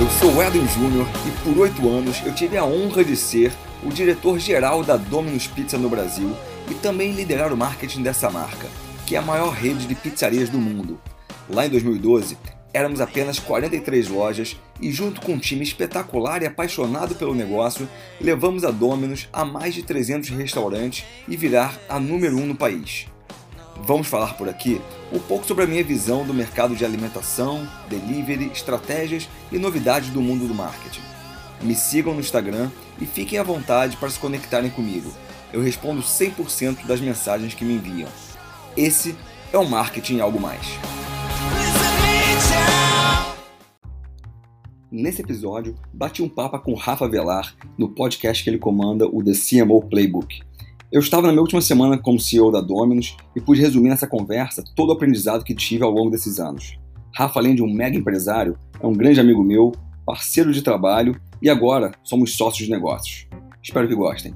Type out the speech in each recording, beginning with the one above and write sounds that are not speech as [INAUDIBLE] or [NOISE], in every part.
Eu sou o Edwin Júnior e por oito anos eu tive a honra de ser o diretor-geral da Domino's Pizza no Brasil e também liderar o marketing dessa marca, que é a maior rede de pizzarias do mundo. Lá em 2012, éramos apenas 43 lojas e, junto com um time espetacular e apaixonado pelo negócio, levamos a Domino's a mais de 300 restaurantes e virar a número um no país. Vamos falar por aqui um pouco sobre a minha visão do mercado de alimentação, delivery, estratégias e novidades do mundo do marketing. Me sigam no Instagram e fiquem à vontade para se conectarem comigo. Eu respondo 100% das mensagens que me enviam. Esse é o Marketing Algo Mais. Nesse episódio, bati um papo com Rafa Velar no podcast que ele comanda, o The CMO Playbook. Eu estava na minha última semana como CEO da Dominus e pude resumir nessa conversa todo o aprendizado que tive ao longo desses anos. Rafa, além de um mega empresário, é um grande amigo meu, parceiro de trabalho e agora somos sócios de negócios. Espero que gostem.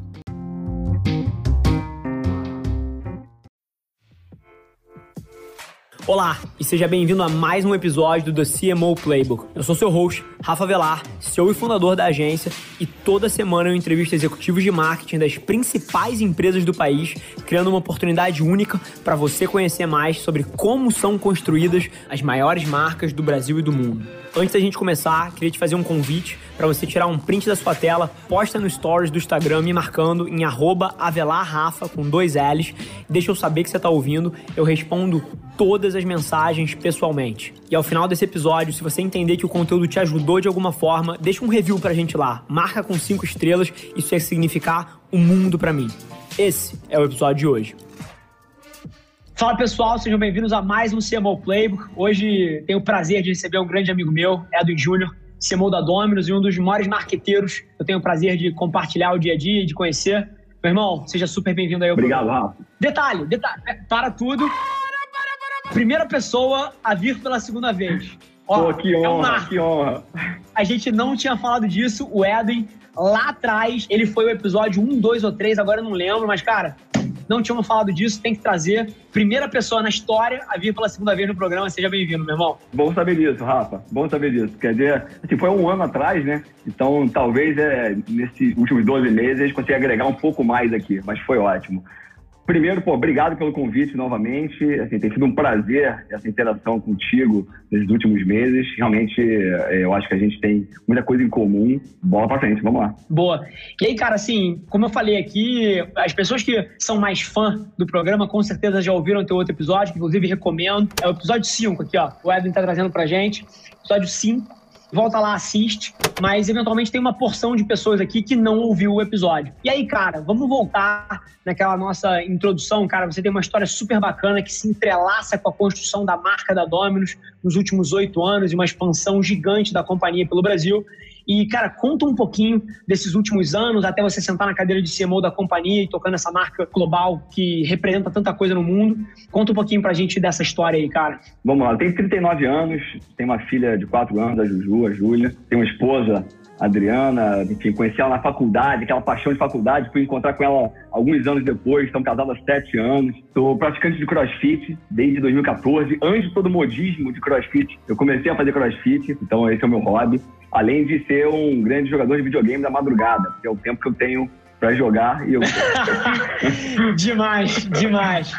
Olá e seja bem-vindo a mais um episódio do The CMO Playbook. Eu sou seu host, Rafa Velar, CEO e fundador da agência, e toda semana eu entrevisto executivos de marketing das principais empresas do país, criando uma oportunidade única para você conhecer mais sobre como são construídas as maiores marcas do Brasil e do mundo. Antes da gente começar, queria te fazer um convite para você tirar um print da sua tela, posta no stories do Instagram me marcando em avelarrafa com dois L's, deixa eu saber que você está ouvindo, eu respondo todas as mensagens pessoalmente. E ao final desse episódio, se você entender que o conteúdo te ajudou de alguma forma, deixa um review pra gente lá, marca com cinco estrelas, isso ia significar o um mundo para mim. Esse é o episódio de hoje. Fala pessoal, sejam bem-vindos a mais um CMO Playbook. Hoje tenho o prazer de receber um grande amigo meu, Edwin Júnior, CMO da Dominus e um dos maiores marqueteiros. Eu tenho o prazer de compartilhar o dia a dia e de conhecer. Meu irmão, seja super bem-vindo aí. Obrigado, Rafa. Detalhe, detalhe, para tudo. Primeira pessoa a vir pela segunda vez. Ó, Pô, que honra, é que honra. A gente não tinha falado disso, o Edwin, lá atrás, ele foi o episódio 1, 2 ou 3, agora eu não lembro, mas, cara, não tínhamos falado disso, tem que trazer. Primeira pessoa na história a vir pela segunda vez no programa. Seja bem-vindo, meu irmão. Bom saber disso, Rafa. Bom saber disso. Quer dizer, assim, foi um ano atrás, né? Então, talvez é, nesses últimos 12 meses a gente consiga agregar um pouco mais aqui, mas foi ótimo. Primeiro, pô, obrigado pelo convite novamente. Assim, tem sido um prazer essa interação contigo nesses últimos meses. Realmente, é, eu acho que a gente tem muita coisa em comum. Bola pra frente, vamos lá. Boa. E aí, cara, assim, como eu falei aqui, as pessoas que são mais fã do programa com certeza já ouviram teu outro episódio, que inclusive recomendo. É o episódio 5 aqui, ó. O Edwin tá trazendo pra gente. Episódio 5 volta lá, assiste, mas eventualmente tem uma porção de pessoas aqui que não ouviu o episódio. E aí, cara, vamos voltar naquela nossa introdução, cara. Você tem uma história super bacana que se entrelaça com a construção da marca da Dominus nos últimos oito anos e uma expansão gigante da companhia pelo Brasil. E, cara, conta um pouquinho desses últimos anos, até você sentar na cadeira de CMO da companhia e tocando essa marca global que representa tanta coisa no mundo. Conta um pouquinho pra gente dessa história aí, cara. Vamos lá, tenho 39 anos, tenho uma filha de 4 anos, a Juju, a Júlia. Tenho uma esposa, Adriana, enfim, conheci ela na faculdade, aquela paixão de faculdade, fui encontrar com ela alguns anos depois, estamos casados há sete anos. Sou praticante de crossfit desde 2014, antes de todo o modismo de crossfit. Eu comecei a fazer crossfit, então esse é o meu hobby além de ser um grande jogador de videogame da madrugada, que é o tempo que eu tenho para jogar e eu [LAUGHS] demais, demais.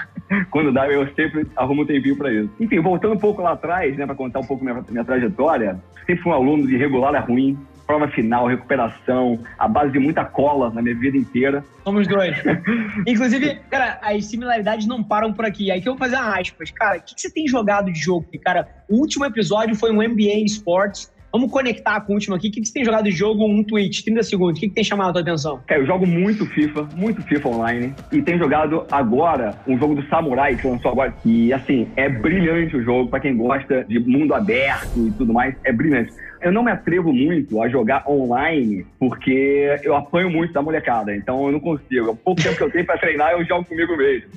Quando dá, eu sempre arrumo um tempinho para isso. Enfim, voltando um pouco lá atrás, né, para contar um pouco minha, minha trajetória, sempre fui um aluno de regular a ruim, prova final, recuperação, a base de muita cola na minha vida inteira. Somos dois. [LAUGHS] Inclusive, cara, as similaridades não param por aqui. Aí que eu vou fazer aspas. Cara, o que, que você tem jogado de jogo? Porque, cara, o último episódio foi um NBA Sports Vamos conectar com o último aqui. O que, você tem jogado de jogo? Um tweet, 30 segundos. O que, que tem chamado a tua atenção? Cara, eu jogo muito FIFA, muito FIFA online. E tenho jogado agora um jogo do Samurai, que lançou agora. E, assim, é brilhante o jogo. Pra quem gosta de mundo aberto e tudo mais, é brilhante. Eu não me atrevo muito a jogar online porque eu apanho muito da molecada, então eu não consigo. O pouco tempo que eu tenho pra treinar, eu jogo comigo mesmo?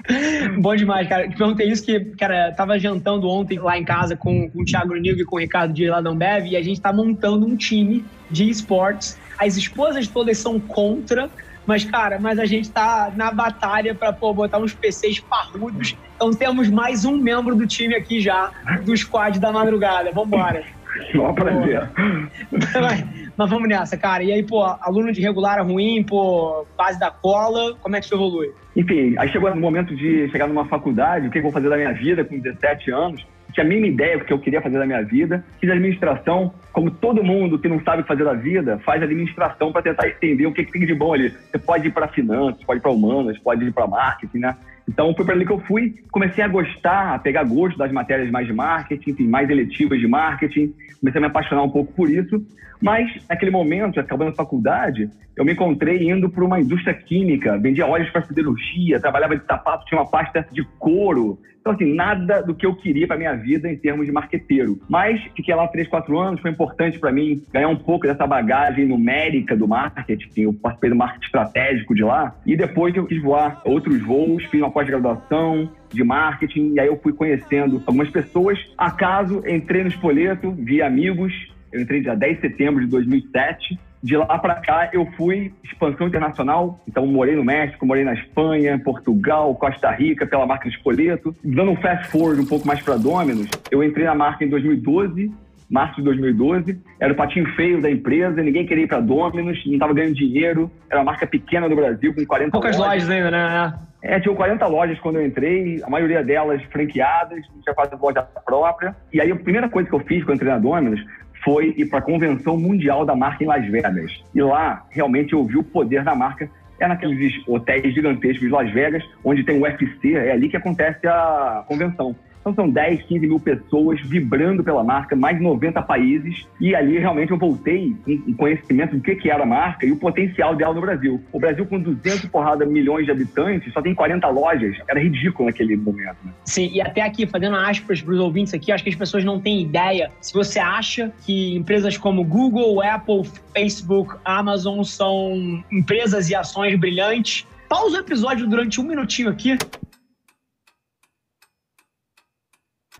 [LAUGHS] Bom demais, cara. Te perguntei isso que, cara, tava jantando ontem lá em casa com, com o Thiago Nigo e com o Ricardo de lá Ambev e a gente tá montando um time de esportes. As esposas todas são contra, Mas, cara, mas a gente tá na batalha pra pô, botar uns PCs parrudos. Então temos mais um membro do time aqui já, do squad da madrugada. Vambora. Só prazer. [LAUGHS] Mas, vamos nessa, cara. E aí, pô, aluno de regular é ruim, pô, base da cola, como é que isso evolui? Enfim, aí chegou o momento de chegar numa faculdade, o que eu vou fazer da minha vida com 17 anos. Tinha a mínima ideia do que eu queria fazer da minha vida. Fiz administração, como todo mundo que não sabe fazer da vida, faz administração para tentar entender o que, que tem de bom ali. Você pode ir para finanças, pode ir para humanas, pode ir para marketing, né? Então foi para ali que eu fui, comecei a gostar, a pegar gosto das matérias mais de marketing, enfim, mais eletivas de marketing, comecei a me apaixonar um pouco por isso. Mas naquele momento, acabando a faculdade, eu me encontrei indo para uma indústria química, vendia óleos para siderurgia, trabalhava de sapato, tinha uma pasta de couro. Então, assim, nada do que eu queria para minha vida em termos de marqueteiro. Mas fiquei lá três, quatro anos, foi importante para mim ganhar um pouco dessa bagagem numérica do marketing. Eu participei do marketing estratégico de lá. E depois eu quis voar outros voos, fiz uma pós-graduação de marketing, e aí eu fui conhecendo algumas pessoas. Acaso, entrei no Espoleto, vi amigos. Eu entrei dia 10 de setembro de 2007 de lá para cá, eu fui expansão internacional. Então, morei no México, morei na Espanha, Portugal, Costa Rica, pela marca Espoleto. Dando um fast forward um pouco mais para Dominus, eu entrei na marca em 2012, março de 2012. Era o patinho feio da empresa, ninguém queria ir para Dominus, não estava ganhando dinheiro. Era uma marca pequena do Brasil, com 40 Poucas lojas. lojas ainda, né? É, tinham 40 lojas quando eu entrei, a maioria delas franqueadas, não tinha quase loja própria. E aí a primeira coisa que eu fiz quando eu entrei na Dominus foi ir para a Convenção Mundial da Marca em Las Vegas. E lá, realmente, eu vi o poder da marca. É naqueles hotéis gigantescos de Las Vegas, onde tem o UFC, é ali que acontece a convenção. Então são 10, 15 mil pessoas vibrando pela marca, mais de 90 países. E ali realmente eu voltei em conhecimento do que, que era a marca e o potencial dela no Brasil. O Brasil, com 200 porrada milhões de habitantes, só tem 40 lojas. Era ridículo naquele momento. Né? Sim, e até aqui, fazendo aspas para os ouvintes aqui, acho que as pessoas não têm ideia. Se você acha que empresas como Google, Apple, Facebook, Amazon são empresas e ações brilhantes, pausa o episódio durante um minutinho aqui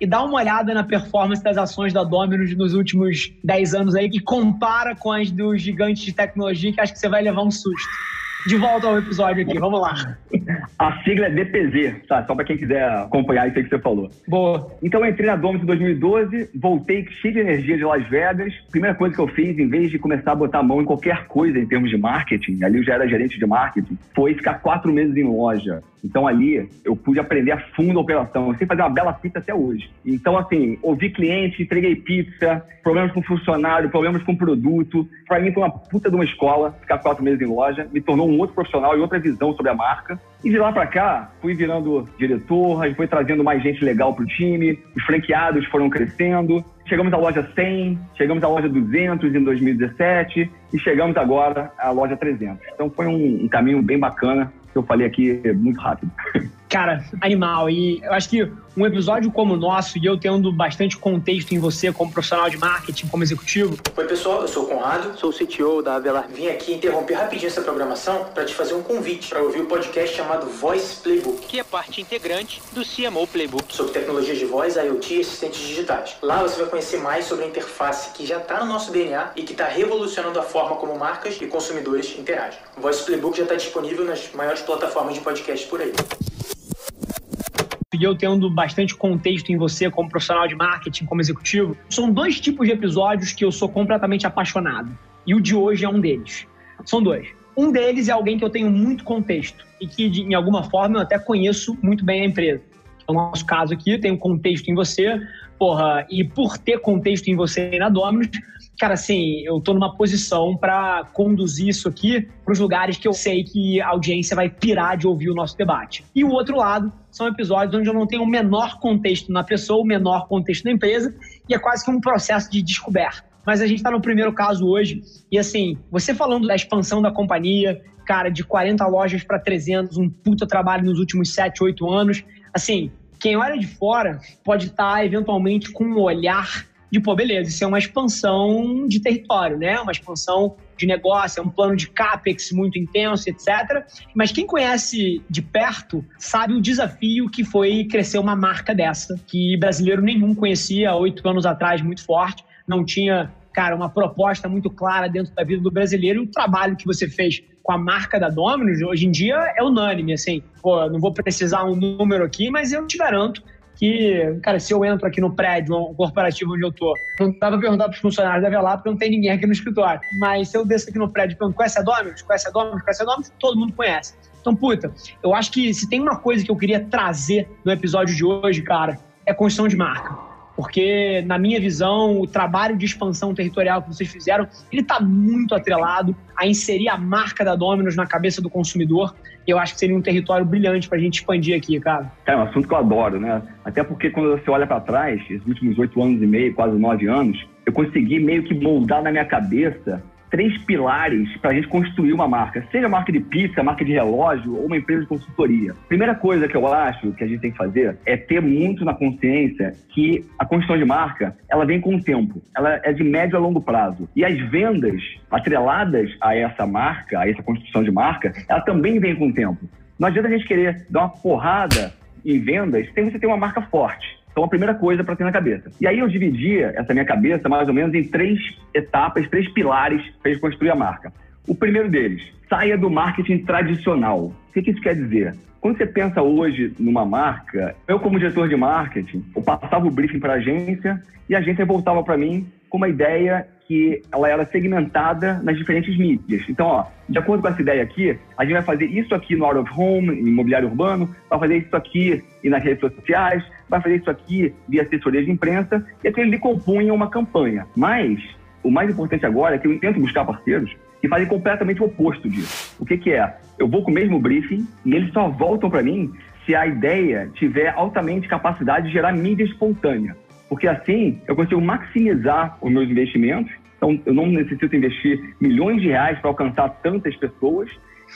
e dá uma olhada na performance das ações da Dominus nos últimos 10 anos aí, que compara com as dos gigantes de tecnologia, que acho que você vai levar um susto. De volta ao episódio aqui, vamos lá. A sigla é DPZ, tá? Só para quem quiser acompanhar isso aí que você falou. Boa. Então eu entrei na Dominus em 2012, voltei cheio de energia de Las Vegas. Primeira coisa que eu fiz, em vez de começar a botar a mão em qualquer coisa em termos de marketing, ali eu já era gerente de marketing, foi ficar quatro meses em loja. Então ali eu pude aprender a fundo a operação. Eu sei fazer uma bela pizza até hoje. Então, assim, ouvi cliente, entreguei pizza, problemas com funcionário, problemas com produto. Para mim foi uma puta de uma escola ficar quatro meses em loja. Me tornou um outro profissional e outra visão sobre a marca. E de lá para cá, fui virando diretor, e foi trazendo mais gente legal pro time, os franqueados foram crescendo. Chegamos à loja 100, chegamos à loja 200 em 2017 e chegamos agora à loja 300. Então foi um, um caminho bem bacana que eu falei aqui muito rápido. [LAUGHS] Cara, animal. E eu acho que um episódio como o nosso, e eu tendo bastante contexto em você como profissional de marketing, como executivo. Oi, pessoal, eu sou o Conrado, sou o CTO da Avelar. Vim aqui interromper rapidinho essa programação para te fazer um convite para ouvir o podcast chamado Voice Playbook, que é parte integrante do CMO Playbook. sobre tecnologias de voz, IoT e assistentes digitais. Lá você vai conhecer mais sobre a interface que já está no nosso DNA e que está revolucionando a forma como marcas e consumidores interagem. O Voice Playbook já está disponível nas maiores plataformas de podcast por aí eu tendo bastante contexto em você como profissional de marketing, como executivo, são dois tipos de episódios que eu sou completamente apaixonado. E o de hoje é um deles. São dois. Um deles é alguém que eu tenho muito contexto e que, de, em alguma forma, eu até conheço muito bem a empresa. No nosso caso aqui, eu tenho contexto em você, porra, e por ter contexto em você na Dominus, cara, assim, eu tô numa posição para conduzir isso aqui para os lugares que eu sei que a audiência vai pirar de ouvir o nosso debate. E o outro lado são episódios onde eu não tenho o menor contexto na pessoa, o menor contexto na empresa, e é quase que um processo de descoberta. Mas a gente está no primeiro caso hoje, e assim, você falando da expansão da companhia, cara, de 40 lojas para 300, um puta trabalho nos últimos 7, 8 anos, assim, quem olha de fora pode estar tá, eventualmente com um olhar de, pô, beleza, isso é uma expansão de território, né? Uma expansão de negócio, é um plano de capex muito intenso, etc. Mas quem conhece de perto sabe o desafio que foi crescer uma marca dessa, que brasileiro nenhum conhecia há oito anos atrás, muito forte. Não tinha cara, uma proposta muito clara dentro da vida do brasileiro e o trabalho que você fez com a marca da Domino's, hoje em dia é unânime, assim. Pô, não vou precisar um número aqui, mas eu te garanto que, cara, se eu entro aqui no prédio um corporativo onde eu tô, não dá pra perguntar pros funcionários da Velar, porque não tem ninguém aqui no escritório. Mas se eu desço aqui no prédio e pergunto, conhece a Domino's? Conhece a Domino's? Conhece a Domino's? Todo mundo conhece. Então, puta, eu acho que se tem uma coisa que eu queria trazer no episódio de hoje, cara, é construção de marca porque, na minha visão, o trabalho de expansão territorial que vocês fizeram, ele está muito atrelado a inserir a marca da Domino's na cabeça do consumidor. Eu acho que seria um território brilhante para a gente expandir aqui, cara. É um assunto que eu adoro, né? Até porque quando você olha para trás, esses últimos oito anos e meio, quase nove anos, eu consegui meio que moldar na minha cabeça três pilares para a gente construir uma marca, seja marca de pizza, marca de relógio ou uma empresa de consultoria. Primeira coisa que eu acho que a gente tem que fazer é ter muito na consciência que a construção de marca ela vem com o tempo, ela é de médio a longo prazo e as vendas atreladas a essa marca, a essa construção de marca, ela também vem com o tempo. Não adianta a gente querer dar uma porrada em vendas sem você ter uma marca forte. Então, a primeira coisa para ter na cabeça. E aí eu dividia essa minha cabeça mais ou menos em três etapas, três pilares para construir a marca. O primeiro deles, saia do marketing tradicional. O que, isso quer dizer? Quando você pensa hoje numa marca, eu como diretor de marketing, eu passava o briefing para a agência e a agência voltava para mim com uma ideia que ela era segmentada nas diferentes mídias. Então, ó, de acordo com essa ideia aqui, a gente vai fazer isso aqui no out of home, em imobiliário urbano, vai fazer isso aqui e nas redes sociais, vai fazer isso aqui via assessoria de imprensa, e aquilo ali compunha uma campanha. Mas o mais importante agora é que eu tento buscar parceiros que fazem completamente o oposto disso. O que, que é? Eu vou com o mesmo briefing e eles só voltam para mim se a ideia tiver altamente capacidade de gerar mídia espontânea. Porque assim eu consigo maximizar os meus investimentos. Então, eu não necessito investir milhões de reais para alcançar tantas pessoas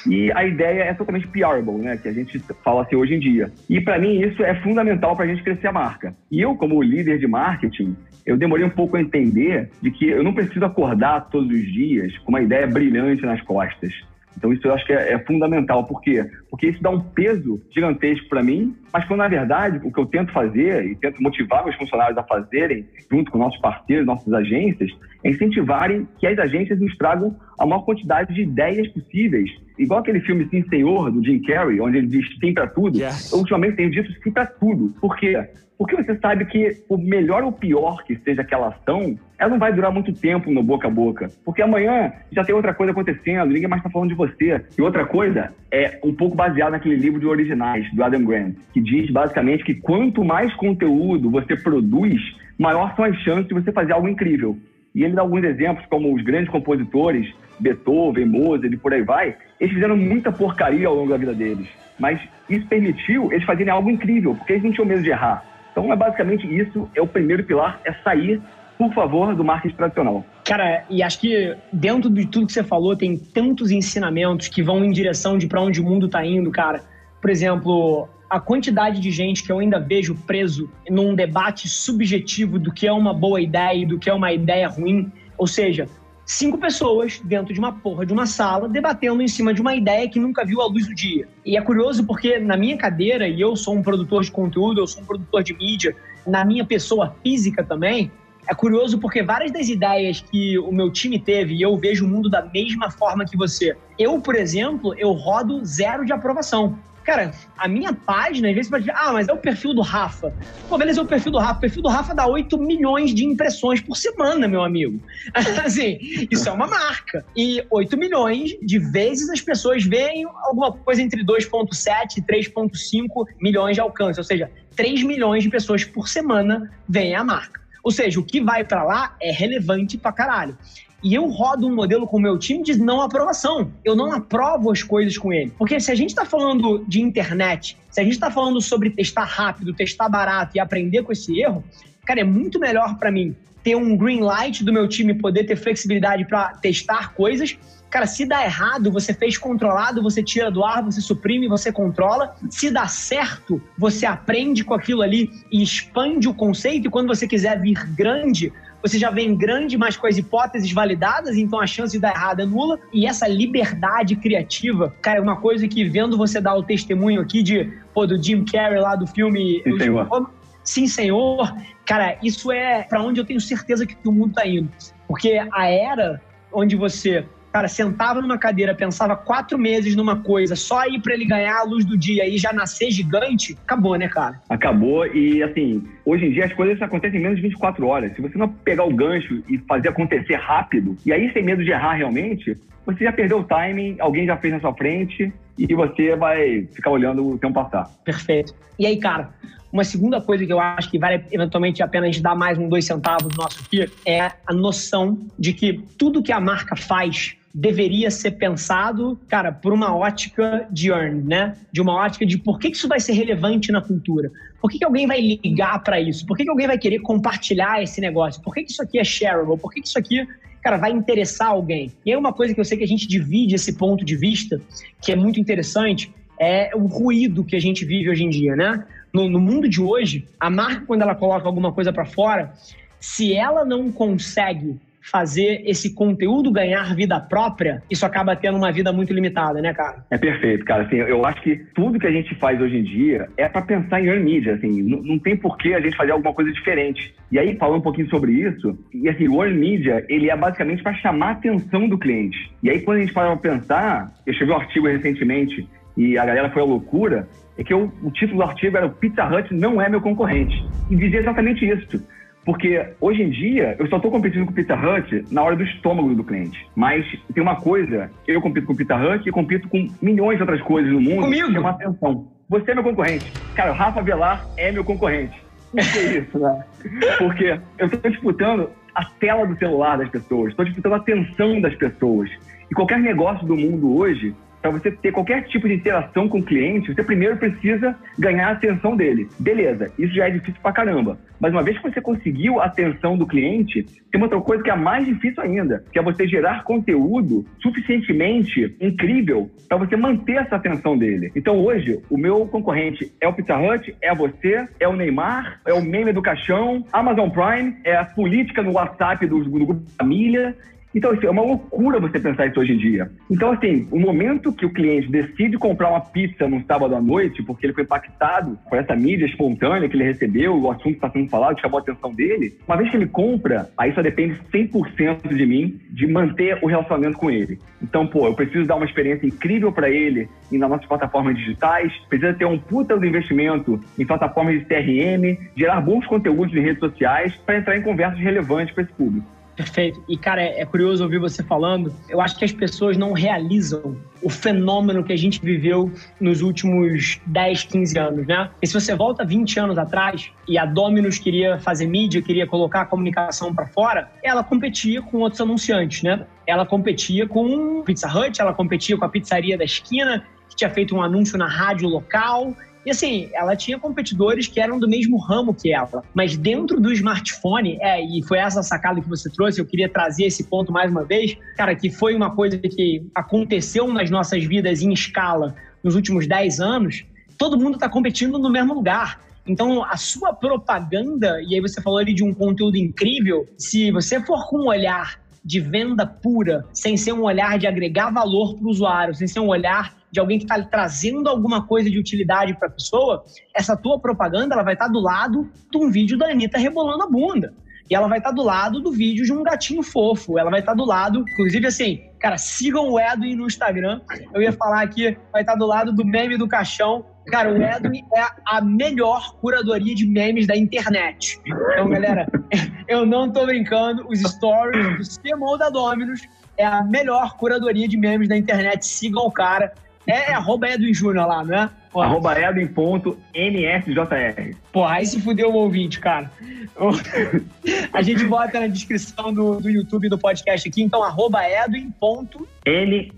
e a ideia é totalmente PRable, né? Que a gente fala assim hoje em dia. E para mim isso é fundamental para a gente crescer a marca. E eu, como líder de marketing, eu demorei um pouco a entender de que eu não preciso acordar todos os dias com uma ideia brilhante nas costas. Então isso eu acho que é, é fundamental. Por quê? Porque isso dá um peso gigantesco para mim, mas quando na verdade o que eu tento fazer e tento motivar meus funcionários a fazerem, junto com nossos parceiros, nossas agências, é incentivarem que as agências nos tragam a maior quantidade de ideias possíveis. Igual aquele filme Sim Senhor, do Jim Carrey, onde ele diz sim para tudo. Yes. Eu ultimamente tenho dito sim para tudo. Por quê? Porque você sabe que o melhor ou pior que seja aquela ação, ela não vai durar muito tempo no boca a boca. Porque amanhã já tem outra coisa acontecendo, ninguém mais está falando de você. E outra coisa é um pouco baseado naquele livro de originais, do Adam Grant, que diz basicamente que quanto mais conteúdo você produz, maior são as chances de você fazer algo incrível. E ele dá alguns exemplos, como os grandes compositores, Beethoven, Mozart e por aí vai, eles fizeram muita porcaria ao longo da vida deles. Mas isso permitiu eles fazerem algo incrível, porque eles não tinham medo de errar. Então, é basicamente isso, é o primeiro pilar, é sair, por favor, do marketing tradicional. Cara, e acho que dentro de tudo que você falou, tem tantos ensinamentos que vão em direção de para onde o mundo está indo, cara. Por exemplo, a quantidade de gente que eu ainda vejo preso num debate subjetivo do que é uma boa ideia e do que é uma ideia ruim. Ou seja, cinco pessoas dentro de uma porra de uma sala debatendo em cima de uma ideia que nunca viu a luz do dia. E é curioso porque na minha cadeira, e eu sou um produtor de conteúdo, eu sou um produtor de mídia, na minha pessoa física também, é curioso porque várias das ideias que o meu time teve, e eu vejo o mundo da mesma forma que você. Eu, por exemplo, eu rodo zero de aprovação. Cara, a minha página, às vezes, pode dizer, ah, mas é o perfil do Rafa. Pô, beleza, é o perfil do Rafa. O perfil do Rafa dá 8 milhões de impressões por semana, meu amigo. [LAUGHS] assim, isso é uma marca. E 8 milhões de vezes as pessoas veem alguma coisa entre 2,7 e 3,5 milhões de alcance. Ou seja, 3 milhões de pessoas por semana veem a marca. Ou seja, o que vai para lá é relevante pra caralho. E eu rodo um modelo com o meu time de não aprovação. Eu não aprovo as coisas com ele. Porque se a gente está falando de internet, se a gente está falando sobre testar rápido, testar barato e aprender com esse erro, cara, é muito melhor para mim ter um green light do meu time poder ter flexibilidade para testar coisas. Cara, se dá errado, você fez controlado, você tira do ar, você suprime, você controla. Se dá certo, você aprende com aquilo ali e expande o conceito. E quando você quiser vir grande, você já vem grande, mas com as hipóteses validadas, então a chance de dar errado é nula. E essa liberdade criativa, cara, é uma coisa que vendo você dar o testemunho aqui de, pô, do Jim Carrey lá do filme. Sim, senhor. Sim, senhor. Cara, isso é para onde eu tenho certeza que o mundo tá indo. Porque a era onde você cara, sentava numa cadeira, pensava quatro meses numa coisa, só aí para ele ganhar a luz do dia e já nascer gigante, acabou, né, cara? Acabou e, assim, hoje em dia as coisas acontecem em menos de 24 horas. Se você não pegar o gancho e fazer acontecer rápido, e aí sem medo de errar realmente, você já perdeu o timing, alguém já fez na sua frente e você vai ficar olhando o tempo passar. Perfeito. E aí, cara, uma segunda coisa que eu acho que vale eventualmente a pena a gente dar mais um dois centavos nosso aqui é a noção de que tudo que a marca faz deveria ser pensado, cara, por uma ótica de earn, né? De uma ótica de por que isso vai ser relevante na cultura? Por que, que alguém vai ligar para isso? Por que, que alguém vai querer compartilhar esse negócio? Por que, que isso aqui é shareable? Por que, que isso aqui cara, vai interessar alguém. E aí uma coisa que eu sei que a gente divide esse ponto de vista, que é muito interessante, é o ruído que a gente vive hoje em dia, né? no, no mundo de hoje, a marca, quando ela coloca alguma coisa para fora, se ela não consegue fazer esse conteúdo ganhar vida própria, isso acaba tendo uma vida muito limitada, né, cara? É perfeito, cara. Assim, eu acho que tudo que a gente faz hoje em dia é para pensar em earn media, assim, não, não tem por que a gente fazer alguma coisa diferente. E aí, falando um pouquinho sobre isso, e assim, o earn media, ele é basicamente para chamar a atenção do cliente. E aí, quando a gente para pensar, eu escrevi um artigo recentemente e a galera foi à loucura, é que eu, o título do artigo era Pizza Hut não é meu concorrente. E dizia exatamente isso. Porque hoje em dia eu só estou competindo com o Pizza Hut na hora do estômago do cliente. Mas tem uma coisa, eu compito com o Pizza Hut e compito com milhões de outras coisas no mundo Comigo? chama atenção. Você é meu concorrente. Cara, o Rafa Velar é meu concorrente. Por que isso, né? [LAUGHS] Porque eu estou disputando a tela do celular das pessoas, estou disputando a atenção das pessoas. E qualquer negócio do mundo hoje para você ter qualquer tipo de interação com o cliente, você primeiro precisa ganhar a atenção dele. Beleza, isso já é difícil pra caramba. Mas uma vez que você conseguiu a atenção do cliente, tem outra coisa que é mais difícil ainda, que é você gerar conteúdo suficientemente incrível para você manter essa atenção dele. Então hoje, o meu concorrente é o Pizza Hut, é você, é o Neymar, é o meme do caixão, Amazon Prime, é a política no WhatsApp do, do grupo família, então, assim, é uma loucura você pensar isso hoje em dia. Então, assim, o momento que o cliente decide comprar uma pizza no sábado à noite, porque ele foi impactado por essa mídia espontânea que ele recebeu, o assunto está sendo falado, chamou a atenção dele, uma vez que ele compra, aí só depende 100% de mim de manter o relacionamento com ele. Então, pô, eu preciso dar uma experiência incrível para ele nas nossas plataformas digitais, precisa ter um puta do investimento em plataformas de CRM, gerar bons conteúdos em redes sociais para entrar em conversas relevantes para esse público. Perfeito. E, cara, é, é, curioso ouvir você falando. Eu acho que as pessoas não realizam o fenômeno que a gente viveu nos últimos 10, 15 anos, né? E se você volta 20 anos atrás e a Dominus queria fazer mídia, queria colocar a comunicação para fora, ela competia com outros anunciantes, né? Ela competia com Pizza Hut, ela competia com a pizzaria da esquina, que tinha feito um anúncio na rádio local, e assim, ela tinha competidores que eram do mesmo ramo que ela. Mas dentro do smartphone, é, e foi essa sacada que você trouxe, eu queria trazer esse ponto mais uma vez, cara, que foi uma coisa que aconteceu nas nossas vidas em escala nos últimos 10 anos, todo mundo está competindo no mesmo lugar. Então, a sua propaganda, e aí você falou ali de um conteúdo incrível, se você for com um olhar de venda pura, sem ser um olhar de agregar valor para o usuário, sem ser um olhar de alguém que está trazendo alguma coisa de utilidade para a pessoa, essa tua propaganda ela vai estar tá do lado de um vídeo da Anitta rebolando a bunda. E ela vai estar tá do lado do vídeo de um gatinho fofo. Ela vai estar tá do lado, inclusive assim, cara, sigam o Edwin no Instagram. Eu ia falar aqui, vai estar tá do lado do meme do caixão. Cara, o Edwin é a melhor curadoria de memes da internet. Então, galera, [LAUGHS] eu não tô brincando. Os stories do CMO da Dominus é a melhor curadoria de memes da internet. Sigam o cara. É, é arroba Edwin Júnior lá, não é? Porra. Arroba Edwin.nsjr. Porra, aí se fudeu o ouvinte, cara. [LAUGHS] A gente bota na descrição do, do YouTube do podcast aqui, então arroba Edwin.nsjr.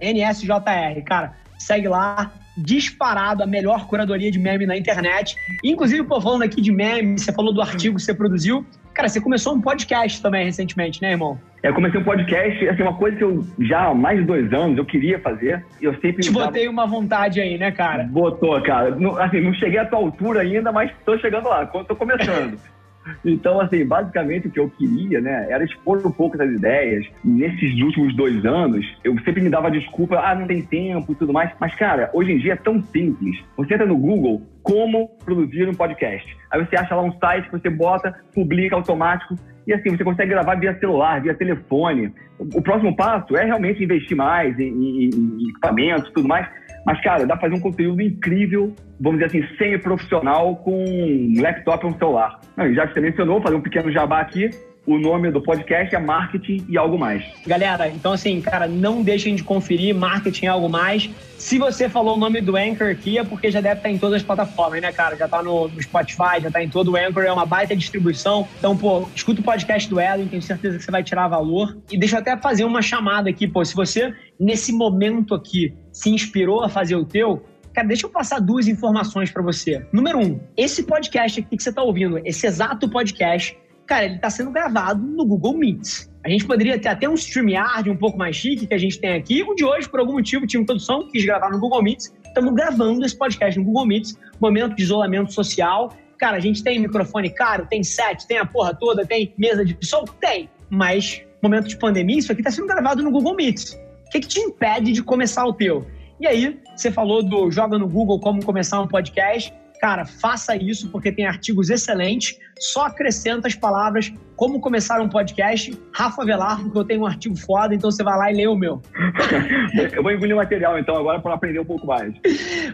NSJR, cara. Segue lá, disparado a melhor curadoria de meme na internet. Inclusive, pô, falando aqui de meme, você falou do artigo que você produziu. Cara, você começou um podcast também recentemente, né, irmão? É, eu comecei um podcast, assim, uma coisa que eu já há mais de dois anos eu queria fazer. Eu sempre. Te botei uma vontade aí, né, cara? Botou, cara. Não, assim, não cheguei à tua altura ainda, mas tô chegando lá, tô começando. [LAUGHS] Então, assim, basicamente o que eu queria, né, era expor um pouco essas ideias. Nesses últimos dois anos, eu sempre me dava desculpa, ah, não tem tempo e tudo mais. Mas, cara, hoje em dia é tão simples. Você entra no Google, como produzir um podcast. Aí você acha lá um site que você bota, publica automático e assim você consegue gravar via celular, via telefone. O próximo passo é realmente investir mais em, em, em equipamentos, tudo mais. Mas, cara, dá pra fazer um conteúdo incrível, vamos dizer assim, semi-profissional com um laptop ou um celular. já que você mencionou, fazer um pequeno jabá aqui, o nome do podcast é Marketing e Algo Mais. Galera, então assim, cara, não deixem de conferir Marketing e Algo Mais. Se você falou o nome do Anchor aqui, é porque já deve estar em todas as plataformas, né, cara? Já tá no, no Spotify, já tá em todo o Anchor, é uma baita distribuição. Então, pô, escuta o podcast do Edwin, tenho certeza que você vai tirar valor. E deixa eu até fazer uma chamada aqui, pô, se você, nesse momento aqui, se inspirou a fazer o teu, Cara, deixa eu passar duas informações para você. Número um, esse podcast aqui que você está ouvindo, esse exato podcast, cara, ele está sendo gravado no Google Meets. A gente poderia ter até um StreamYard um pouco mais chique que a gente tem aqui. O de hoje, por algum motivo, tinha produção, quis gravar no Google Meets. Estamos gravando esse podcast no Google Meets, momento de isolamento social. Cara, a gente tem microfone caro, tem set, tem a porra toda, tem mesa de som? Tem. Mas, momento de pandemia, isso aqui está sendo gravado no Google Meets. O que, que te impede de começar o teu? E aí, você falou do Joga no Google como começar um podcast. Cara, faça isso porque tem artigos excelentes. Só acrescenta as palavras como começar um podcast. Rafa Velar, porque eu tenho um artigo foda, então você vai lá e lê o meu. [LAUGHS] eu vou engolir o material então agora para aprender um pouco mais.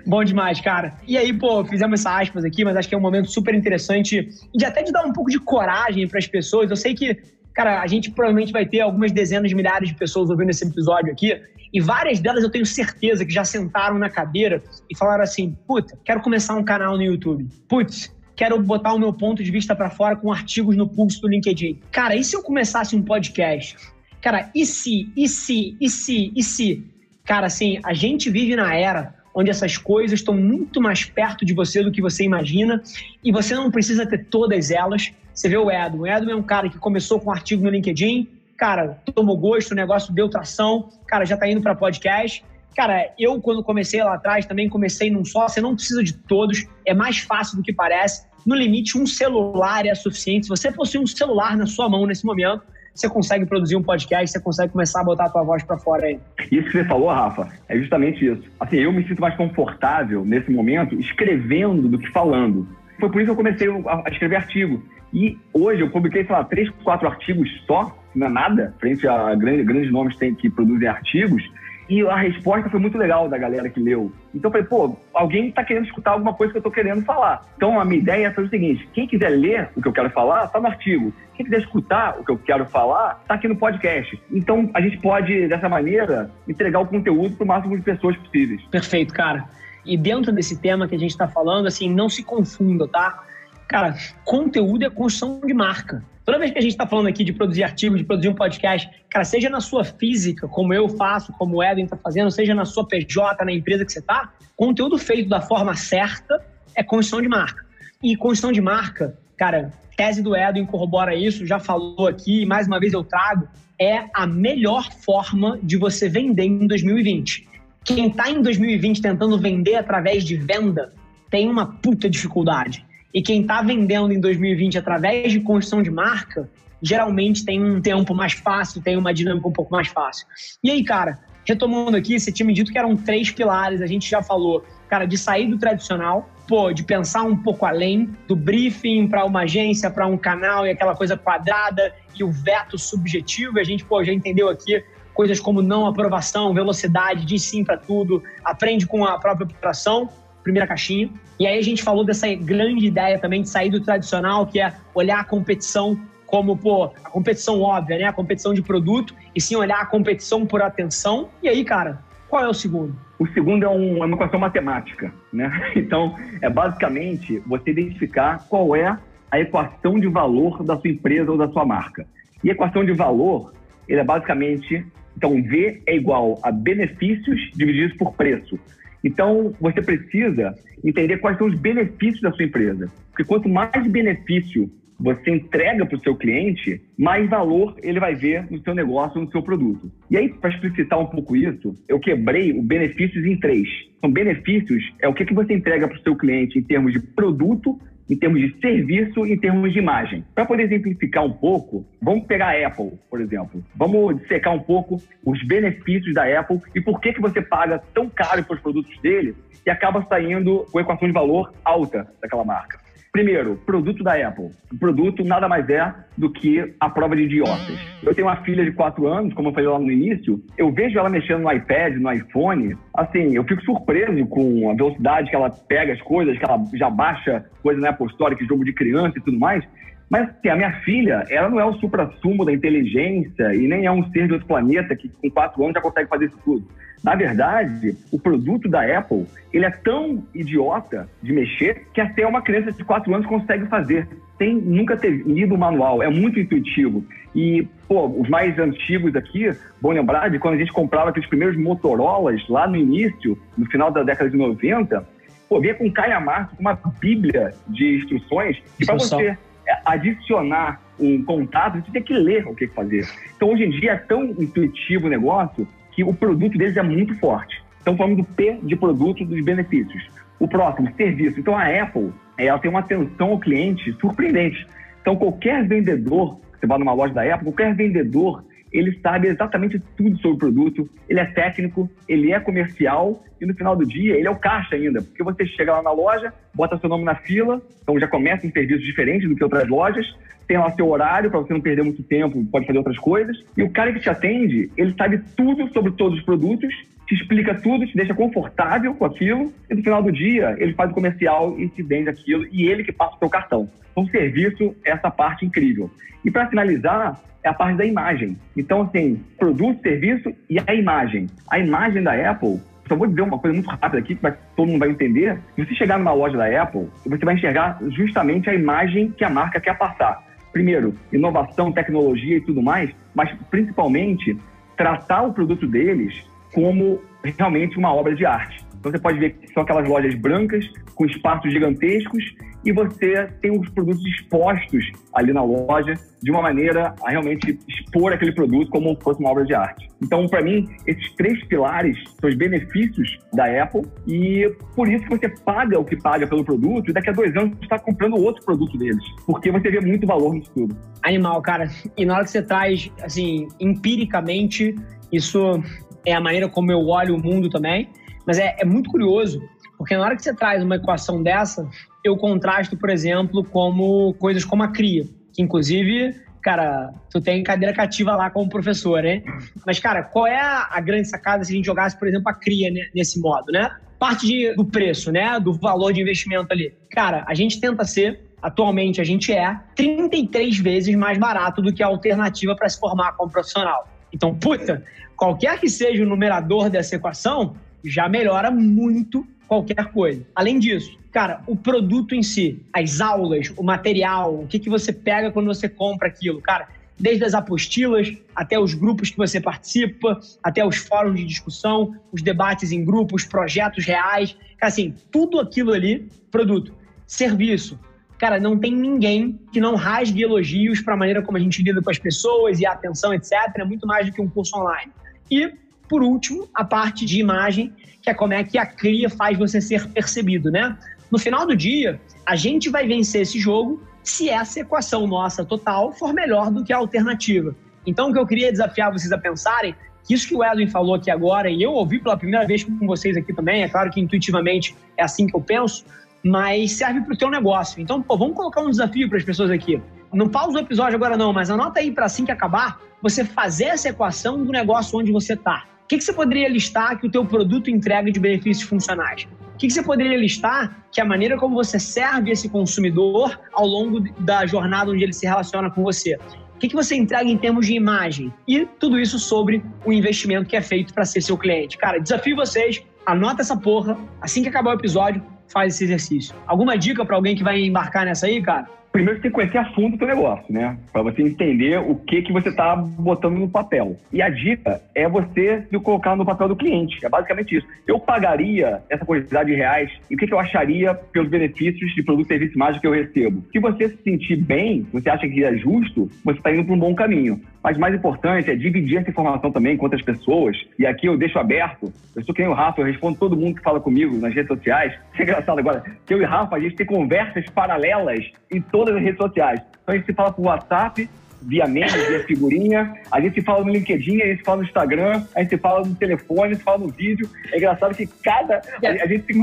Bom demais, cara. E aí, pô, fizemos essa aspas aqui, mas acho que é um momento super interessante e até de dar um pouco de coragem para as pessoas. Eu sei que Cara, a gente provavelmente vai ter algumas dezenas de milhares de pessoas ouvindo esse episódio aqui, e várias delas eu tenho certeza que já sentaram na cadeira e falaram assim: puta, quero começar um canal no YouTube. Putz, quero botar o meu ponto de vista para fora com artigos no pulso do LinkedIn. Cara, e se eu começasse um podcast? Cara, e se, e se, e se, e se? Cara, assim, a gente vive na era onde essas coisas estão muito mais perto de você do que você imagina e você não precisa ter todas elas. Você vê o Edwin. O Edwin é um cara que começou com um artigo no LinkedIn, cara, tomou gosto, o negócio deu tração, cara, já tá indo para podcast. Cara, eu quando comecei lá atrás também comecei num só, você não precisa de todos, é mais fácil do que parece. No limite, um celular é suficiente. Se você possui um celular na sua mão nesse momento, você consegue produzir um podcast, você consegue começar a botar a tua voz para fora aí. Isso que você falou, Rafa, é justamente isso. Assim, eu me sinto mais confortável nesse momento escrevendo do que falando. Foi por isso que eu comecei a escrever artigo. E hoje eu publiquei, sei lá, três, quatro artigos só, não é nada, frente a grandes, grandes nomes tem, que produzem artigos. E a resposta foi muito legal da galera que leu. Então eu falei, pô, alguém está querendo escutar alguma coisa que eu estou querendo falar. Então a minha ideia foi o seguinte: quem quiser ler o que eu quero falar, está no artigo. Quem quiser escutar o que eu quero falar, está aqui no podcast. Então a gente pode, dessa maneira, entregar o conteúdo para o máximo de pessoas possíveis. Perfeito, cara. E dentro desse tema que a gente está falando, assim, não se confunda, tá? Cara, conteúdo é construção de marca. Toda vez que a gente está falando aqui de produzir artigos, de produzir um podcast, cara, seja na sua física, como eu faço, como o Edwin está fazendo, seja na sua PJ, na empresa que você está, conteúdo feito da forma certa é construção de marca. E construção de marca, cara, tese do Edwin corrobora isso, já falou aqui, mais uma vez eu trago, é a melhor forma de você vender em 2020. Quem está em 2020 tentando vender através de venda tem uma puta dificuldade. E quem está vendendo em 2020 através de construção de marca, geralmente tem um tempo mais fácil, tem uma dinâmica um pouco mais fácil. E aí, cara, retomando aqui, você tinha me dito que eram três pilares, a gente já falou, cara, de sair do tradicional, pô, de pensar um pouco além do briefing para uma agência, para um canal e aquela coisa quadrada e o veto subjetivo, a gente, pô, já entendeu aqui coisas como não aprovação, velocidade, diz sim para tudo, aprende com a própria operação primeira caixinha. E aí a gente falou dessa grande ideia também de sair do tradicional, que é olhar a competição como, pô, a competição óbvia, né? A competição de produto, e sim olhar a competição por atenção. E aí, cara, qual é o segundo? O segundo é, um, é uma equação matemática, né? [LAUGHS] Então, é basicamente você identificar qual é a equação de valor da sua empresa ou da sua marca. E equação de valor, ele é basicamente, então, V é igual a benefícios divididos por preço. Então, você precisa entender quais são os benefícios da sua empresa. Porque quanto mais benefício você entrega para o seu cliente, mais valor ele vai ver no seu negócio, no seu produto. E aí, para explicitar um pouco isso, eu quebrei o benefícios em três. Então, benefícios é o que, que você entrega para o seu cliente em termos de produto, em termos de serviço, em termos de imagem. Para poder exemplificar um pouco, vamos pegar a Apple, por exemplo. Vamos dissecar um pouco os benefícios da Apple e por que, que você paga tão caro pelos produtos dele e acaba saindo com equação de valor alta daquela marca. Primeiro, produto da Apple. O produto nada mais é do que a prova de idiotas. Eu tenho uma filha de 4 anos, como eu falei lá no início, eu vejo ela mexendo no iPad, no iPhone, assim, eu fico surpreso com a velocidade que ela pega as coisas, que ela já baixa coisa na Apple Store, que é jogo de criança e tudo mais. Mas assim, a minha filha, ela não é o supra-sumo da inteligência e nem é um ser de outro planeta que com quatro anos já consegue fazer isso tudo. Na verdade, o produto da Apple, ele é tão idiota de mexer que até uma criança de quatro anos consegue fazer. Sem nunca ter lido o manual, é muito intuitivo. E, pô, os mais antigos aqui, bom lembrar de quando a gente comprava aqueles primeiros Motorolas lá no início, no final da década de 90, pô, vinha com calhamaço, com uma bíblia de instruções, que para você adicionar um contato, você tem que ler o que fazer. Então, hoje em dia, é tão intuitivo o negócio que o produto deles é muito forte. Então, falando do P de produto dos benefícios. O próximo, serviço. Então, a Apple, ela tem uma atenção ao cliente surpreendente. Então, qualquer vendedor, você vai numa loja da Apple, qualquer vendedor ele sabe exatamente tudo sobre o produto, ele é técnico, ele é comercial e no final do dia ele é o caixa ainda, porque você chega lá na loja, bota seu nome na fila, então já começa um serviço diferente do que outras lojas, tem lá seu horário para você não perder muito tempo, pode fazer outras coisas, e o cara que te atende, ele sabe tudo sobre todos os produtos, te explica tudo, te deixa confortável com aquilo, e no final do dia ele faz o comercial e te vende aquilo, e ele que passa o seu cartão. Então, serviço é essa parte incrível. E para finalizar, é a parte da imagem. Então, assim, produto, serviço e a imagem. A imagem da Apple, só vou dizer uma coisa muito rápida aqui, que todo mundo vai entender. Se você chegar numa loja da Apple, você vai enxergar justamente a imagem que a marca quer passar. Primeiro, inovação, tecnologia e tudo mais, mas principalmente tratar o produto deles como realmente uma obra de arte. Então você pode ver que são aquelas lojas brancas com espaços gigantescos e você tem os produtos expostos ali na loja de uma maneira a realmente expor aquele produto como se fosse uma obra de arte. Então, para mim, esses três pilares são os benefícios da Apple e por isso que você paga o que paga pelo produto e daqui a dois anos você está comprando outro produto deles, porque você vê muito valor nisso tudo. Animal, cara. E na hora que você traz, assim, empiricamente, isso é a maneira como eu olho o mundo também, mas é, é muito curioso porque na hora que você traz uma equação dessa, eu contrasto, por exemplo, como coisas como a cria, que inclusive, cara, tu tem cadeira cativa lá como professor, né? Mas, cara, qual é a, grande sacada se a gente jogasse, por exemplo, a cria né, nesse modo, né? Parte de, do preço, né? Do valor de investimento ali. Cara, a gente tenta ser atualmente a gente é 33 vezes mais barato do que a alternativa para se formar como profissional. Então, puta, qualquer que seja o numerador dessa equação, já melhora muito qualquer coisa. Além disso, cara, o produto em si, as aulas, o material, o que, que você pega quando você compra aquilo, cara, desde as apostilas até os grupos que você participa, até os fóruns de discussão, os debates em grupos, projetos reais, assim, tudo aquilo ali, produto, serviço. Cara, não tem ninguém que não rasgue elogios para a maneira como a gente lida com as pessoas e a atenção, etc. É muito mais do que um curso online. E, por último, a parte de imagem, que é como é que a cria faz você ser percebido, né? No final do dia, a gente vai vencer esse jogo se essa equação nossa total for melhor do que a alternativa. Então, o que eu queria desafiar vocês a pensarem, que isso que o Edwin falou aqui agora, e eu ouvi pela primeira vez com vocês aqui também, é claro que intuitivamente é assim que eu penso, mas serve para o teu negócio. Então, pô, vamos colocar um desafio para as pessoas aqui. Não pausa o episódio agora não, mas anota aí para assim que acabar, você fazer essa equação do negócio onde você está. O que, que você poderia listar que o teu produto entrega de benefícios funcionais? O que, que você poderia listar que a maneira como você serve esse consumidor ao longo da jornada onde ele se relaciona com você? O que, que você entrega em termos de imagem? E tudo isso sobre o investimento que é feito para ser seu cliente. Cara, desafio vocês, anota essa porra. Assim que acabar o episódio, faz esse exercício. Alguma dica para alguém que vai embarcar nessa aí, cara? Primeiro você tem que conhecer a fundo o teu negócio, né? Para você entender o que que você está botando no papel. E a dica é você se colocar no papel do cliente. É basicamente isso. Eu pagaria essa quantidade de reais e o que, que eu acharia pelos benefícios de produto, serviço e imagem que eu recebo. Se você se sentir bem, você acha que é justo, você está indo para um bom caminho. Mas mais importante é dividir essa informação também com outras pessoas. E aqui eu deixo aberto. Eu sou quem o Rafa, eu respondo todo mundo que fala comigo nas redes sociais. [LAUGHS] É engraçado agora eu e Rafa, a gente tem conversas paralelas em todas as redes sociais. Então a gente se fala por WhatsApp, via meme, via figurinha. A gente se fala no LinkedIn, a gente se fala no Instagram, a gente se fala no telefone, a gente se fala no vídeo. É engraçado que cada. A, a gente se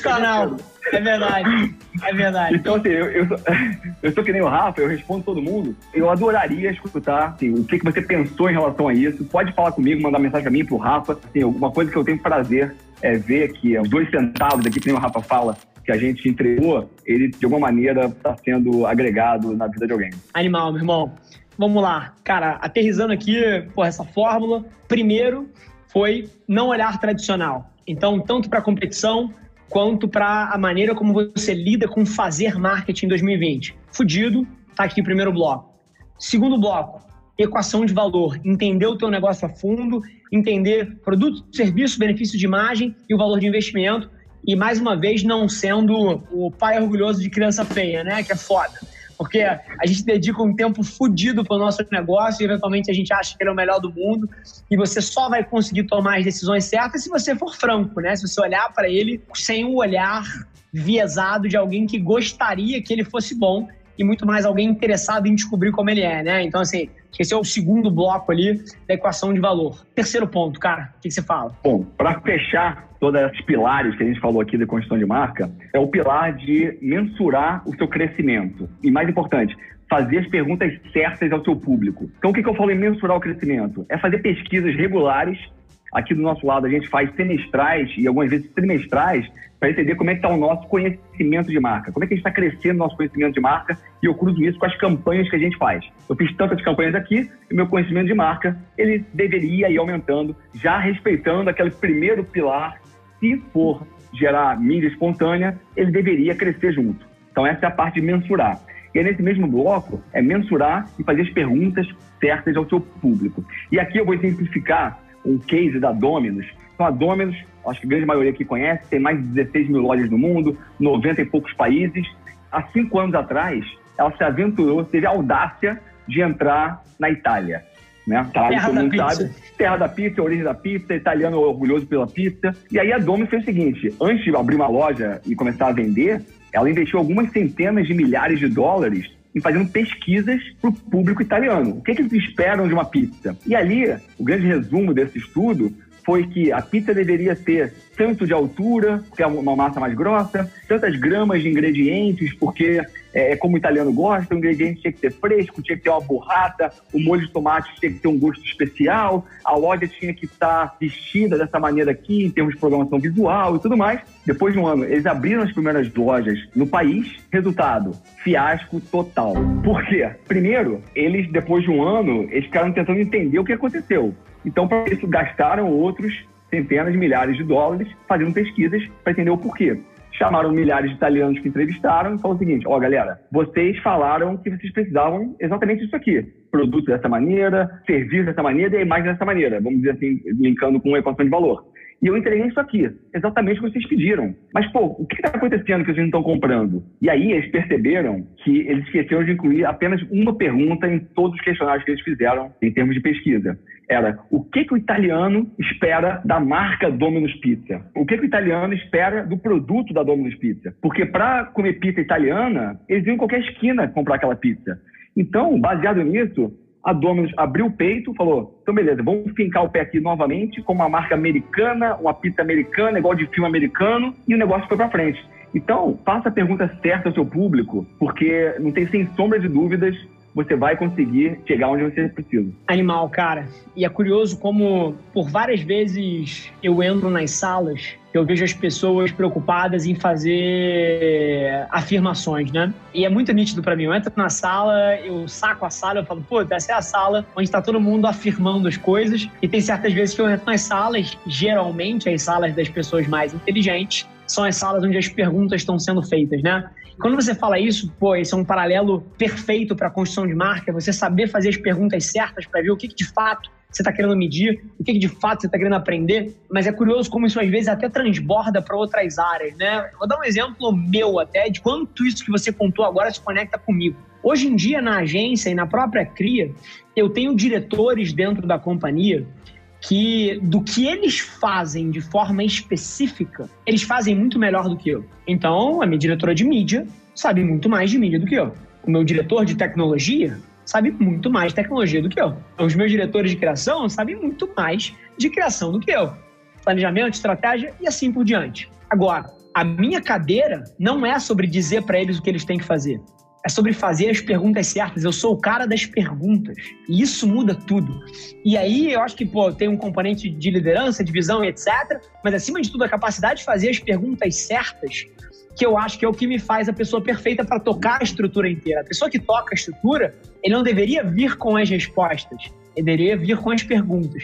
canal. É verdade. É verdade. Então, assim, eu, eu, sou, [LAUGHS] eu sou que nem o Rafa, eu respondo todo mundo. Eu adoraria escutar assim, o que, que você pensou em relação a isso. Pode falar comigo, mandar mensagem pra mim, pro Rafa. Assim, uma coisa que eu tenho prazer é ver que os dois centavos aqui, que nem o Rafa fala, que a gente entregou, ele de alguma maneira está sendo agregado na vida de alguém. Animal, meu irmão. Vamos lá. Cara, aterrizando aqui, por essa fórmula, primeiro foi não olhar tradicional. Então, tanto para a competição quanto para a maneira como você lida com fazer marketing em 2020. Fudido, tá aqui o primeiro bloco. Segundo bloco, equação de valor, entender o teu negócio a fundo, entender produto, serviço, benefício de imagem e o valor de investimento e mais uma vez não sendo o pai orgulhoso de criança feia, né? Que é foda. Porque a gente dedica um tempo fodido para o nosso negócio e eventualmente a gente acha que ele é o melhor do mundo e você só vai conseguir tomar as decisões certas se você for franco, né? Se você olhar para ele sem o olhar viesado de alguém que gostaria que ele fosse bom e muito mais alguém interessado em descobrir como ele é, né? Então, assim, esse é o segundo bloco ali da equação de valor. Terceiro ponto, cara, o que, que você fala? Bom, para fechar todos esses pilares que a gente falou aqui da construção de marca, é o pilar de mensurar o seu crescimento. E mais importante, fazer as perguntas certas ao seu público. Então, o que, que eu falo em mensurar o crescimento? É fazer pesquisas regulares Aqui do nosso lado, a gente faz semestrais e algumas vezes trimestrais para entender como é que está o nosso conhecimento de marca, como é que a gente está crescendo o nosso conhecimento de marca e eu cruzo isso com as campanhas que a gente faz. Eu fiz tantas campanhas aqui e meu conhecimento de marca, ele deveria ir aumentando, já respeitando aquele primeiro pilar, se for gerar mídia espontânea, ele deveria crescer junto. Então essa é a parte de mensurar. E aí, nesse mesmo bloco, é mensurar e fazer as perguntas certas ao seu público. E aqui eu vou exemplificar um case da Dominus. Então, a Dominus, acho que a grande maioria aqui conhece, tem mais de 16 mil lojas no mundo, 90 e poucos países. Há cinco anos atrás, ela se aventurou, teve a audácia de entrar na Itália. Né? Terra da pizza. Sabe, terra da pizza, origem da pizza, italiano orgulhoso pela pizza. E aí a Dominus fez o seguinte, antes de abrir uma loja e começar a vender, ela investiu algumas centenas de milhares de dólares e fazendo pesquisas para o público italiano. O que, que eles esperam de uma pizza? E ali, o grande resumo desse estudo foi que a pizza deveria ter tanto de altura, porque é uma massa mais grossa, tantas gramas de ingredientes, porque é, é, como o italiano gosta, o ingrediente tinha que ser fresco, tinha que ter uma borrata, o molho de tomate tinha que ter um gosto especial, a loja tinha que estar vestida dessa maneira aqui, em termos de programação visual e tudo mais. Depois de um ano, eles abriram as primeiras lojas no país. Resultado, fiasco total. Por quê? Primeiro, eles, depois de um ano, eles ficaram tentando entender o que aconteceu. Então, para isso, gastaram outros centenas de milhares de dólares fazendo pesquisas para entender o porquê chamaram milhares de italianos que entrevistaram e falaram o seguinte: ó, oh, galera, vocês falaram que vocês precisavam exatamente disso aqui. Produto dessa maneira, serviço dessa maneira e a imagem dessa maneira. Vamos dizer assim, linkando com uma equação de valor. E eu entreguei isso aqui, exatamente o que vocês pediram. Mas, pô, o que está acontecendo que vocês não estão comprando? E aí eles perceberam que eles esqueceram de incluir apenas uma pergunta em todos os questionários que eles fizeram em termos de pesquisa. Era o que, que o italiano espera da marca Domino's Pizza? O que, que o italiano espera do produto da Domino's Pizza? Porque para comer pizza italiana, eles iam em qualquer esquina comprar aquela pizza. Então, baseado nisso, a Domino's abriu o peito, falou: então beleza, vamos fincar o pé aqui novamente com uma marca americana, uma pizza americana, igual de filme americano, e o negócio foi para frente. Então, faça a pergunta certa ao seu público, porque não tem sem sombra de dúvidas você vai conseguir chegar onde você precisa. Animal, cara. E é curioso como, por várias vezes, eu entro nas salas eu vejo as pessoas preocupadas em fazer afirmações, né? E é muito nítido para mim. Eu entro na sala, eu saco a sala, eu falo, pô, essa é a sala onde está todo mundo afirmando as coisas. E tem certas vezes que eu entro nas salas, geralmente as salas das pessoas mais inteligentes, são as salas onde as perguntas estão sendo feitas, né? Quando você fala isso, pô, é um paralelo perfeito para a construção de marca, você saber fazer as perguntas certas para ver o que, que de fato você está querendo medir, o que, que de fato você está querendo aprender, mas é curioso como isso às vezes até transborda para outras áreas, né? Vou dar um exemplo meu até de quanto isso que você contou agora se conecta comigo. Hoje em dia, na agência e na própria CRIA, eu tenho diretores dentro da companhia que do que eles fazem de forma específica, eles fazem muito melhor do que eu. Então, a minha diretora de mídia sabe muito mais de mídia do que eu. O meu diretor de tecnologia sabe muito mais de tecnologia do que eu. Os meus diretores de criação sabem muito mais de criação do que eu. Planejamento, estratégia e assim por diante. Agora, a minha cadeira não é sobre dizer para eles o que eles têm que fazer é sobre fazer as perguntas certas. Eu sou o cara das perguntas. E isso muda tudo. E aí eu acho que, pô, tem um componente de liderança, de visão etc. Mas acima de tudo, a capacidade de fazer as perguntas certas, que eu acho que é o que me faz a pessoa perfeita para tocar a estrutura inteira. A pessoa que toca a estrutura, ele não deveria vir com as respostas. Ele deveria vir com as perguntas.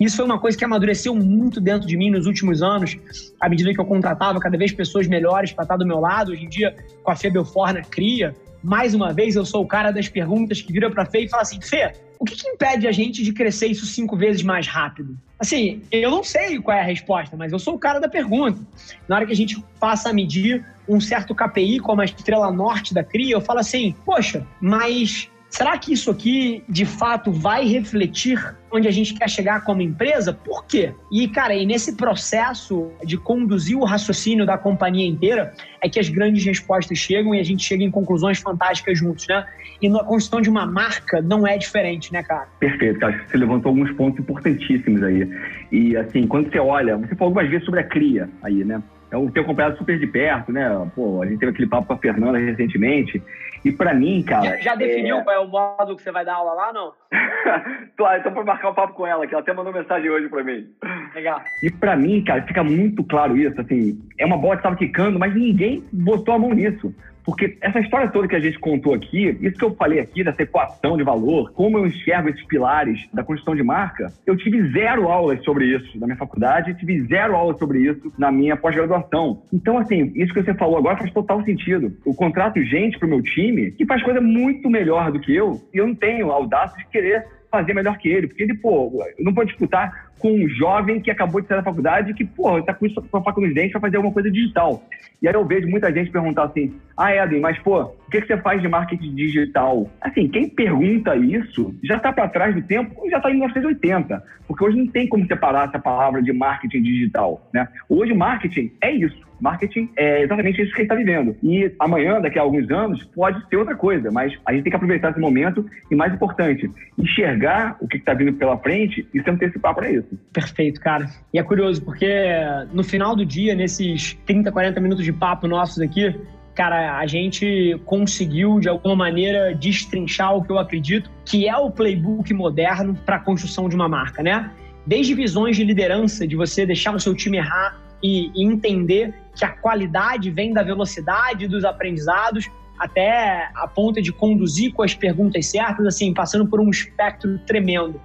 Isso foi uma coisa que amadureceu muito dentro de mim nos últimos anos, à medida que eu contratava cada vez pessoas melhores para estar do meu lado. Hoje em dia, com a Fê Belfort na CRIA, mais uma vez, eu sou o cara das perguntas que vira para Fê e fala assim: Fê, o que, que, impede a gente de crescer isso cinco vezes mais rápido? Assim, eu não sei qual é a resposta, mas eu sou o cara da pergunta. Na hora que a gente passa a medir um certo KPI, como a estrela norte da CRIA, eu falo assim: poxa, mas Será que isso aqui, de fato, vai refletir onde a gente quer chegar como empresa? Por quê? E, cara, e nesse processo de conduzir o raciocínio da companhia inteira, é que as grandes respostas chegam e a gente chega em conclusões fantásticas juntos, né? E na construção de uma marca não é diferente, né, cara? Perfeito, cara. Você levantou alguns pontos importantíssimos aí. E, assim, quando você olha, você falou algumas vezes sobre a cria aí, né? Eu tenho acompanhado super de perto, né? Pô, a gente teve aquele papo com a Fernanda recentemente. E para mim, cara. Já, já definiu é... qual é o modo que você vai dar aula lá, não? [LAUGHS] claro, então pra marcar um papo com ela, que ela até mandou mensagem hoje para mim. Legal. E para mim, cara, fica muito claro isso. Assim, é uma bola que estava quicando, mas ninguém botou a mão nisso. Porque essa história toda que a gente contou aqui, isso que eu falei aqui dessa equação de valor, como eu enxergo esses pilares da construção de marca, eu tive zero aulas sobre isso na minha faculdade, tive zero aulas sobre isso na minha pós-graduação. Então, assim, isso que você falou agora faz total sentido. Eu contrato gente pro meu time que faz coisa muito melhor do que eu e eu não tenho audácia de querer fazer melhor que ele, porque ele, pô, eu não vou disputar com um jovem que acabou de sair da faculdade que, pô, está com, isso, com a faca nos dentes para fazer alguma coisa digital. E aí eu vejo muita gente perguntar assim, ah, Eden, mas, pô, o que, que você faz de marketing digital? Assim, quem pergunta isso já está para trás do tempo, já está em 1980, porque hoje não tem como separar essa palavra de marketing digital, né? Hoje marketing é isso. Marketing é exatamente isso que a gente está vivendo. E amanhã, daqui a alguns anos, pode ser outra coisa, mas a gente tem que aproveitar esse momento e, mais importante, enxergar o que está vindo pela frente e se antecipar para isso. Perfeito, cara. E é curioso, porque no final do dia, nesses 30, 40 minutos de papo nossos aqui, cara, a gente conseguiu de alguma maneira destrinchar o que eu acredito que é o playbook moderno para a construção de uma marca, né? Desde visões de liderança, de você deixar o seu time errar e, entender que a qualidade vem da velocidade dos aprendizados, até a ponta de conduzir com as perguntas certas, assim, passando por um espectro tremendo.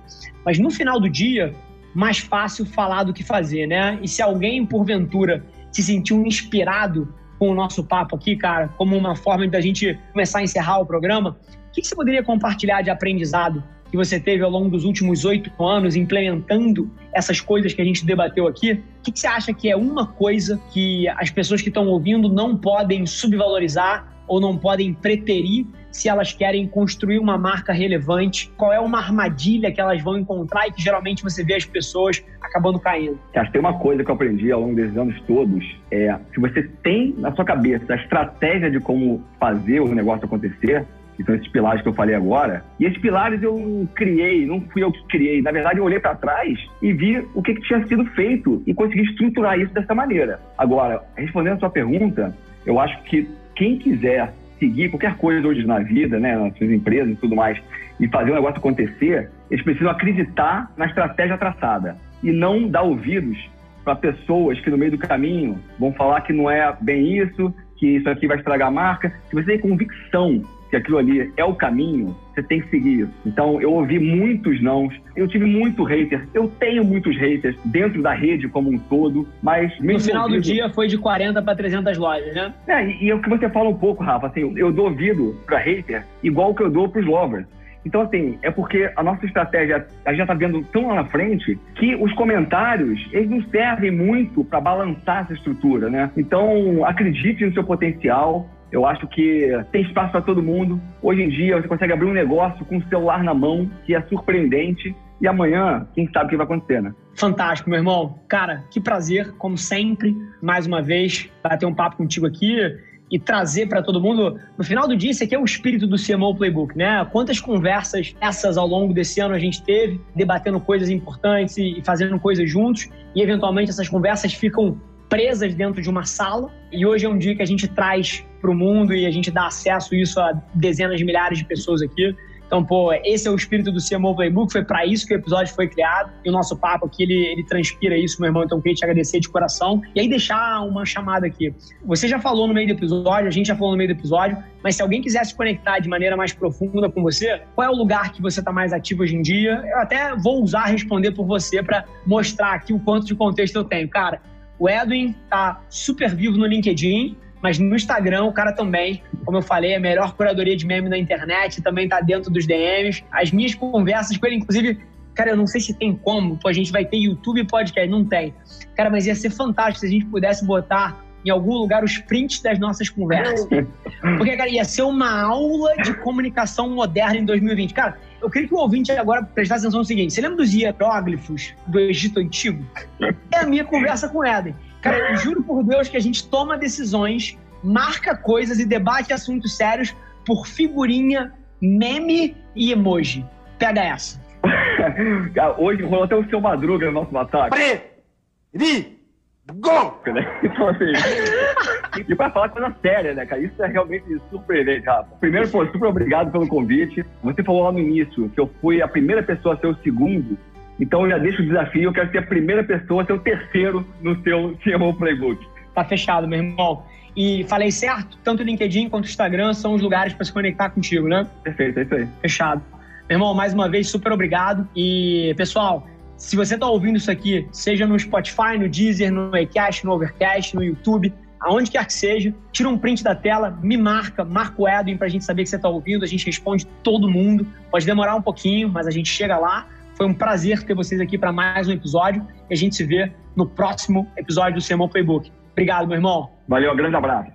Mas no final do dia, mais fácil falar do que fazer, né? E se alguém, porventura, se sentiu inspirado com o nosso papo aqui, cara, como uma forma da gente começar a encerrar o programa, o que você poderia compartilhar de aprendizado que você teve ao longo dos últimos oito anos implementando essas coisas que a gente debateu aqui? O que você acha que é uma coisa que as pessoas que estão ouvindo não podem subvalorizar ou não podem preterir se elas querem construir uma marca relevante? Qual é uma armadilha que elas vão encontrar e que geralmente você vê as pessoas acabando caindo? Acho que tem uma coisa que eu aprendi ao longo desses anos todos, é se você tem na sua cabeça a estratégia de como fazer o negócio acontecer, que são esses pilares que eu falei agora. E esses pilares eu criei, não fui eu que criei. Na verdade, eu olhei para trás e vi o que, que, tinha sido feito e consegui estruturar isso dessa maneira. Agora, respondendo a sua pergunta, eu acho que quem quiser seguir qualquer coisa hoje na vida, né, nas suas empresas e tudo mais, e fazer o negócio acontecer, eles precisam acreditar na estratégia traçada e não dar ouvidos para pessoas que no meio do caminho vão falar que não é bem isso, que isso aqui vai estragar a marca. Se você tem convicção que aquilo ali é o caminho, você tem que seguir isso. Então, eu ouvi muitos nãos, eu tive muito hater, eu tenho muitos haters dentro da rede como um todo, mas... No final ouvido, do dia foi de 40 para 300 lojas, né? É, e, e é o que você fala um pouco, Rafa, assim, eu, dou ouvido para hater igual que eu dou para os lovers. Então, assim, é porque a nossa estratégia, a gente já está vendo tão lá na frente, que os comentários, eles não servem muito para balançar essa estrutura, né? Então, acredite no seu potencial, eu acho que tem espaço para todo mundo. Hoje em dia, você consegue abrir um negócio com o celular na mão, que é surpreendente. E amanhã, quem sabe o que vai acontecer, né? Fantástico, meu irmão. Cara, que prazer, como sempre, mais uma vez, bater um papo contigo aqui e trazer para todo mundo. No final do dia, esse aqui é o espírito do CMO Playbook, né? Quantas conversas essas ao longo desse ano a gente teve, debatendo coisas importantes e fazendo coisas juntos, e eventualmente essas conversas ficam presas dentro de uma sala. E hoje é um dia que a gente traz para o mundo e a gente dá acesso a isso a dezenas de milhares de pessoas aqui. Então, pô, esse é o espírito do CMO Playbook, foi para isso que o episódio foi criado. E o nosso papo aqui, ele, ele transpira isso, meu irmão. Então, queria te agradecer de coração. E aí, deixar uma chamada aqui. Você já falou no meio do episódio, a gente já falou no meio do episódio, mas se alguém quiser se conectar de maneira mais profunda com você, qual é o lugar que você está mais ativo hoje em dia? Eu até vou usar responder por você para mostrar aqui o quanto de contexto eu tenho. Cara, o Edwin tá super vivo no LinkedIn, mas no Instagram o cara também, como eu falei, é a melhor curadoria de meme na internet, também tá dentro dos DMs. As minhas conversas com ele, inclusive, cara, eu não sei se tem como, pô, a gente vai ter YouTube e podcast, não tem. Cara, mas ia ser fantástico se a gente pudesse botar em algum lugar os prints das nossas conversas. Porque, cara, ia ser uma aula de comunicação moderna em 2020. Cara, eu queria que o ouvinte agora prestasse atenção no seguinte: você lembra dos hieróglifos do Egito Antigo? É a minha conversa com Éden. Cara, eu juro por Deus que a gente toma decisões, marca coisas e debate assuntos sérios por figurinha, meme e emoji. Pega essa. [LAUGHS] Hoje rolou até o seu Madruga no nosso ataque. Pre! Go! Né? Então, assim, e para falar coisa séria, né, cara? Isso é realmente surpreendente, Rafa. Primeiro, pô, super obrigado pelo convite. Você falou lá no início que eu fui a primeira pessoa a ser o segundo. Então, eu já deixo o desafio. Eu quero ser a primeira pessoa ser o terceiro no seu CMO Playbook. Tá fechado, meu irmão. E falei certo? Tanto o LinkedIn quanto o Instagram são os lugares para se conectar contigo, né? Perfeito, é isso aí. Fechado. Meu irmão, mais uma vez, super obrigado. E, pessoal, se você está ouvindo isso aqui, seja no Spotify, no Deezer, no Acast, no Overcast, no YouTube, aonde quer que seja, tira um print da tela, me marca, marca o Edwin para a gente saber que você está ouvindo, a gente responde todo mundo. Pode demorar um pouquinho, mas a gente chega lá. Foi um prazer ter vocês aqui para mais um episódio e a gente se vê no próximo episódio do CMO Playbook. Obrigado, meu irmão. Valeu, um grande abraço.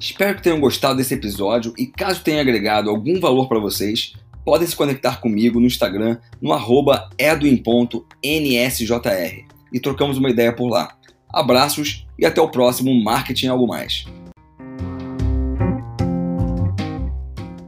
Espero que tenham gostado desse episódio e caso tenha agregado algum valor para vocês, podem se conectar comigo no Instagram no arroba edwin.nsjr e trocamos uma ideia por lá. Abraços e até o próximo Marketing Algo Mais.